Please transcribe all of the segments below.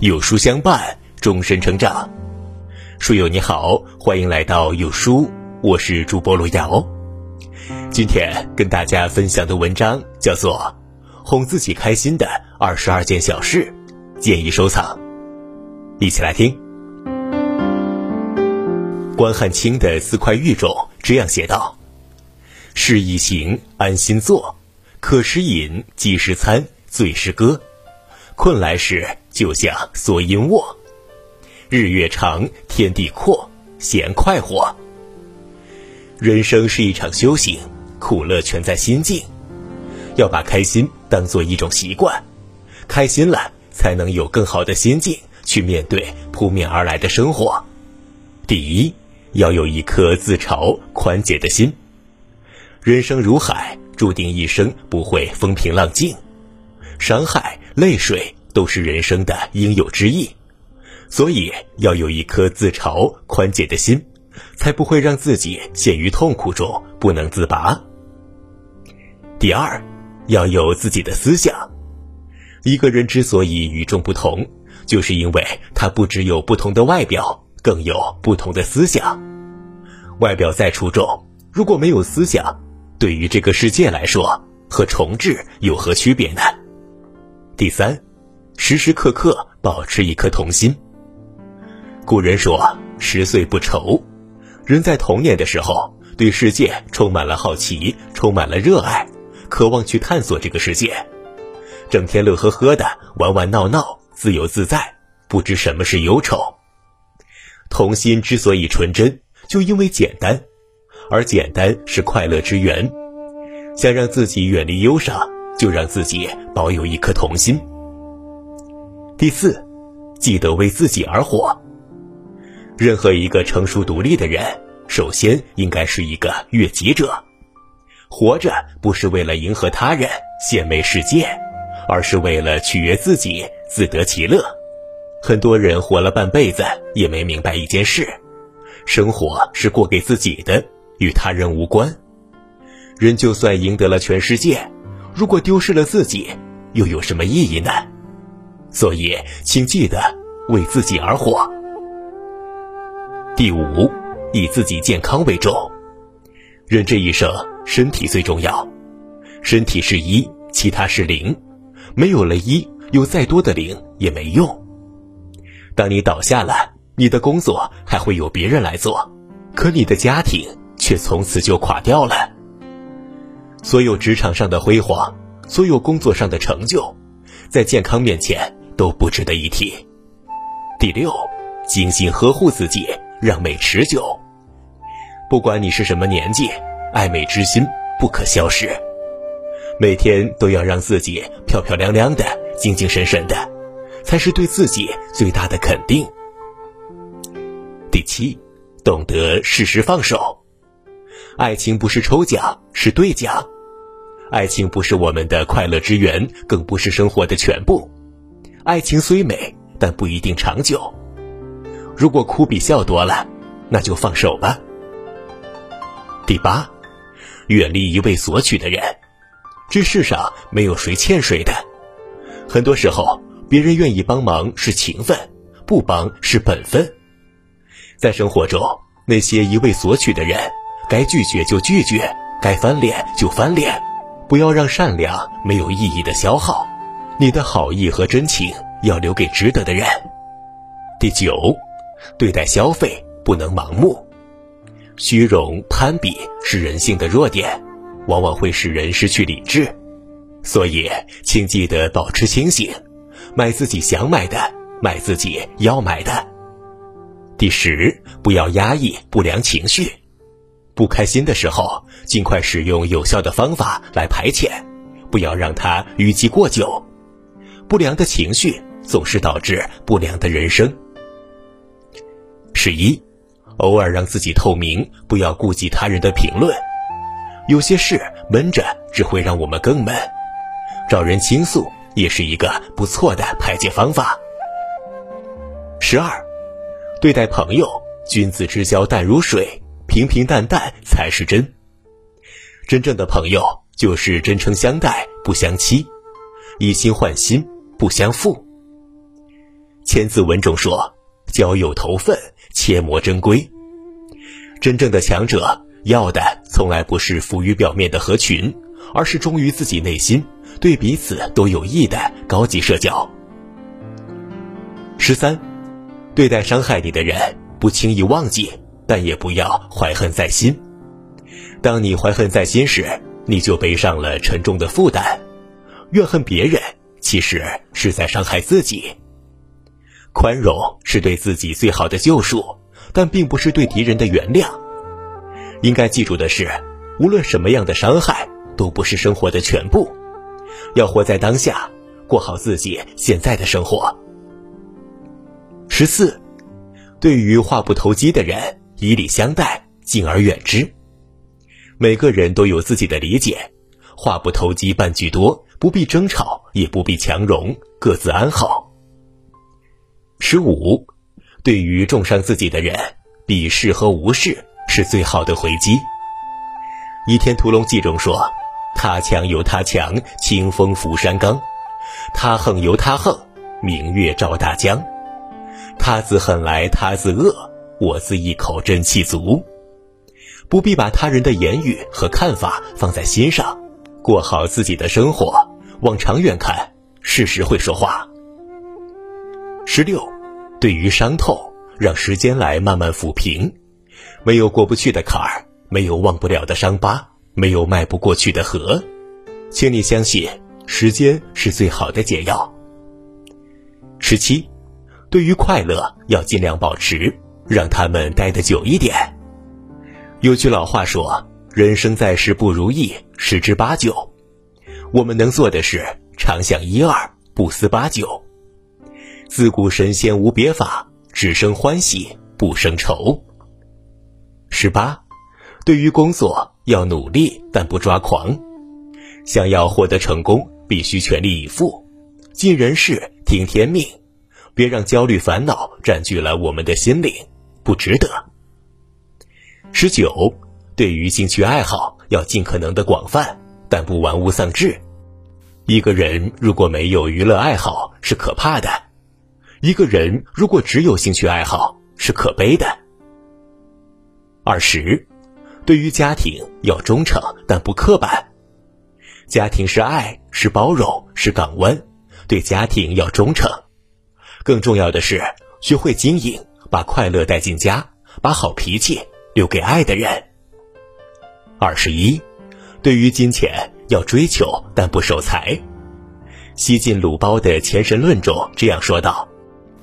有书相伴，终身成长。书友你好，欢迎来到有书，我是主播罗瑶。今天跟大家分享的文章叫做《哄自己开心的二十二件小事》，建议收藏。一起来听。关汉卿的《四块玉》中这样写道：“事易行，安心坐。”渴时饮，饥时餐，醉时歌，困来时就像缩阴卧。日月长，天地阔，闲快活。人生是一场修行，苦乐全在心境。要把开心当做一种习惯，开心了才能有更好的心境去面对扑面而来的生活。第一，要有一颗自嘲宽解的心。人生如海。注定一生不会风平浪静，伤害、泪水都是人生的应有之意，所以要有一颗自嘲宽解的心，才不会让自己陷于痛苦中不能自拔。第二，要有自己的思想。一个人之所以与众不同，就是因为他不只有不同的外表，更有不同的思想。外表再出众，如果没有思想，对于这个世界来说，和重置有何区别呢？第三，时时刻刻保持一颗童心。古人说：“十岁不愁。”人在童年的时候，对世界充满了好奇，充满了热爱，渴望去探索这个世界，整天乐呵呵的玩玩闹闹，自由自在，不知什么是忧愁。童心之所以纯真，就因为简单。而简单是快乐之源，想让自己远离忧伤，就让自己保有一颗童心。第四，记得为自己而活。任何一个成熟独立的人，首先应该是一个悦己者。活着不是为了迎合他人、献媚世界，而是为了取悦自己，自得其乐。很多人活了半辈子，也没明白一件事：生活是过给自己的。与他人无关，人就算赢得了全世界，如果丢失了自己，又有什么意义呢？所以，请记得为自己而活。第五，以自己健康为重。人这一生，身体最重要，身体是一，其他是零，没有了一，有再多的零也没用。当你倒下了，你的工作还会有别人来做，可你的家庭。却从此就垮掉了。所有职场上的辉煌，所有工作上的成就，在健康面前都不值得一提。第六，精心呵护自己，让美持久。不管你是什么年纪，爱美之心不可消失。每天都要让自己漂漂亮亮的、精精神神的，才是对自己最大的肯定。第七，懂得适时放手。爱情不是抽奖，是兑奖。爱情不是我们的快乐之源，更不是生活的全部。爱情虽美，但不一定长久。如果哭比笑多了，那就放手吧。第八，远离一味索取的人。这世上没有谁欠谁的。很多时候，别人愿意帮忙是情分，不帮是本分。在生活中，那些一味索取的人。该拒绝就拒绝，该翻脸就翻脸，不要让善良没有意义的消耗。你的好意和真情要留给值得的人。第九，对待消费不能盲目，虚荣攀比是人性的弱点，往往会使人失去理智。所以，请记得保持清醒，买自己想买的，买自己要买的。第十，不要压抑不良情绪。不开心的时候，尽快使用有效的方法来排遣，不要让它淤积过久。不良的情绪总是导致不良的人生。十一，偶尔让自己透明，不要顾及他人的评论。有些事闷着只会让我们更闷，找人倾诉也是一个不错的排解方法。十二，对待朋友，君子之交淡如水。平平淡淡才是真，真正的朋友就是真诚相待，不相欺；以心换心，不相负。千字文中说：“交友投分，切莫争归。”真正的强者要的从来不是浮于表面的合群，而是忠于自己内心、对彼此都有益的高级社交。十三，对待伤害你的人，不轻易忘记，但也不要怀恨在心。当你怀恨在心时，你就背上了沉重的负担。怨恨别人，其实是在伤害自己。宽容是对自己最好的救赎，但并不是对敌人的原谅。应该记住的是，无论什么样的伤害，都不是生活的全部。要活在当下，过好自己现在的生活。十四，对于话不投机的人，以礼相待，敬而远之。每个人都有自己的理解，话不投机半句多，不必争吵，也不必强融，各自安好。十五，对于重伤自己的人，鄙视和无视是最好的回击。《倚天屠龙记》中说：“他强由他强，清风拂山岗；他横由他横，明月照大江。”他自狠来，他自恶，我自一口真气足。不必把他人的言语和看法放在心上，过好自己的生活。往长远看，事实会说话。十六，对于伤痛，让时间来慢慢抚平。没有过不去的坎儿，没有忘不了的伤疤，没有迈不过去的河。请你相信，时间是最好的解药。十七。对于快乐，要尽量保持，让他们待得久一点。有句老话说：“人生在世不如意十之八九。”我们能做的是常想一二，不思八九。自古神仙无别法，只生欢喜不生愁。十八，对于工作要努力，但不抓狂。想要获得成功，必须全力以赴，尽人事，听天命。别让焦虑烦恼占据了我们的心灵，不值得。十九，对于兴趣爱好要尽可能的广泛，但不玩物丧志。一个人如果没有娱乐爱好是可怕的，一个人如果只有兴趣爱好是可悲的。二十，对于家庭要忠诚，但不刻板。家庭是爱，是包容，是港湾，对家庭要忠诚。更重要的是，学会经营，把快乐带进家，把好脾气留给爱的人。二十一，对于金钱要追求，但不守财。西晋鲁包的《钱神论》中这样说道：“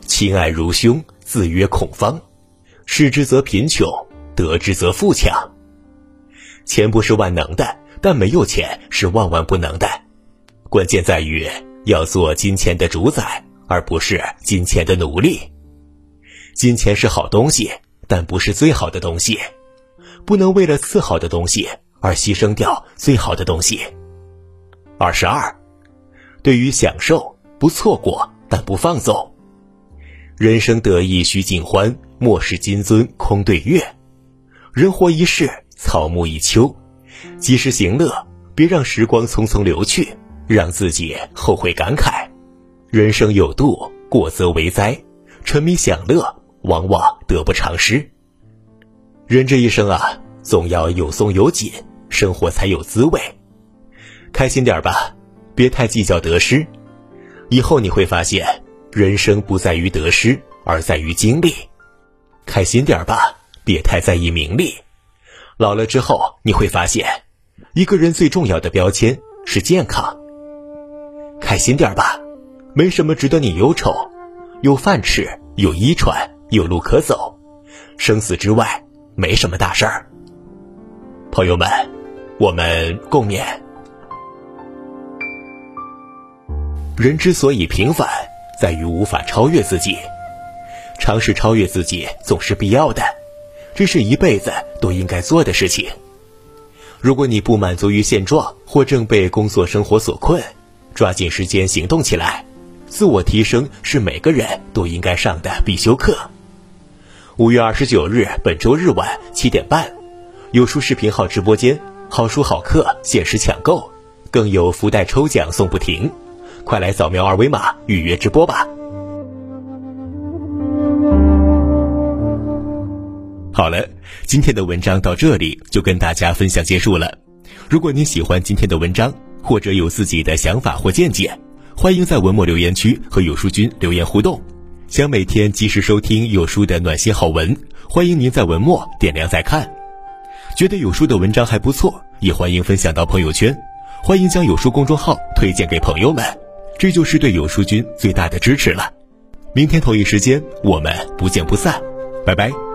亲爱如兄，自曰孔方。失之则贫穷，得之则富强。钱不是万能的，但没有钱是万万不能的。关键在于要做金钱的主宰。”而不是金钱的奴隶。金钱是好东西，但不是最好的东西，不能为了次好的东西而牺牲掉最好的东西。二十二，对于享受不错过，但不放纵。人生得意须尽欢，莫使金樽空对月。人活一世，草木一秋，及时行乐，别让时光匆匆流去，让自己后悔感慨。人生有度，过则为灾。沉迷享乐，往往得不偿失。人这一生啊，总要有松有紧，生活才有滋味。开心点吧，别太计较得失。以后你会发现，人生不在于得失，而在于经历。开心点吧，别太在意名利。老了之后，你会发现，一个人最重要的标签是健康。开心点吧。没什么值得你忧愁，有饭吃，有衣穿，有路可走，生死之外没什么大事儿。朋友们，我们共勉。人之所以平凡，在于无法超越自己。尝试超越自己总是必要的，这是一辈子都应该做的事情。如果你不满足于现状，或正被工作生活所困，抓紧时间行动起来。自我提升是每个人都应该上的必修课。五月二十九日，本周日晚七点半，有书视频号直播间，好书好课，限时抢购，更有福袋抽奖送不停，快来扫描二维码预约直播吧。好了，今天的文章到这里就跟大家分享结束了。如果您喜欢今天的文章，或者有自己的想法或见解，欢迎在文末留言区和有书君留言互动。想每天及时收听有书的暖心好文，欢迎您在文末点亮再看。觉得有书的文章还不错，也欢迎分享到朋友圈。欢迎将有书公众号推荐给朋友们，这就是对有书君最大的支持了。明天同一时间，我们不见不散，拜拜。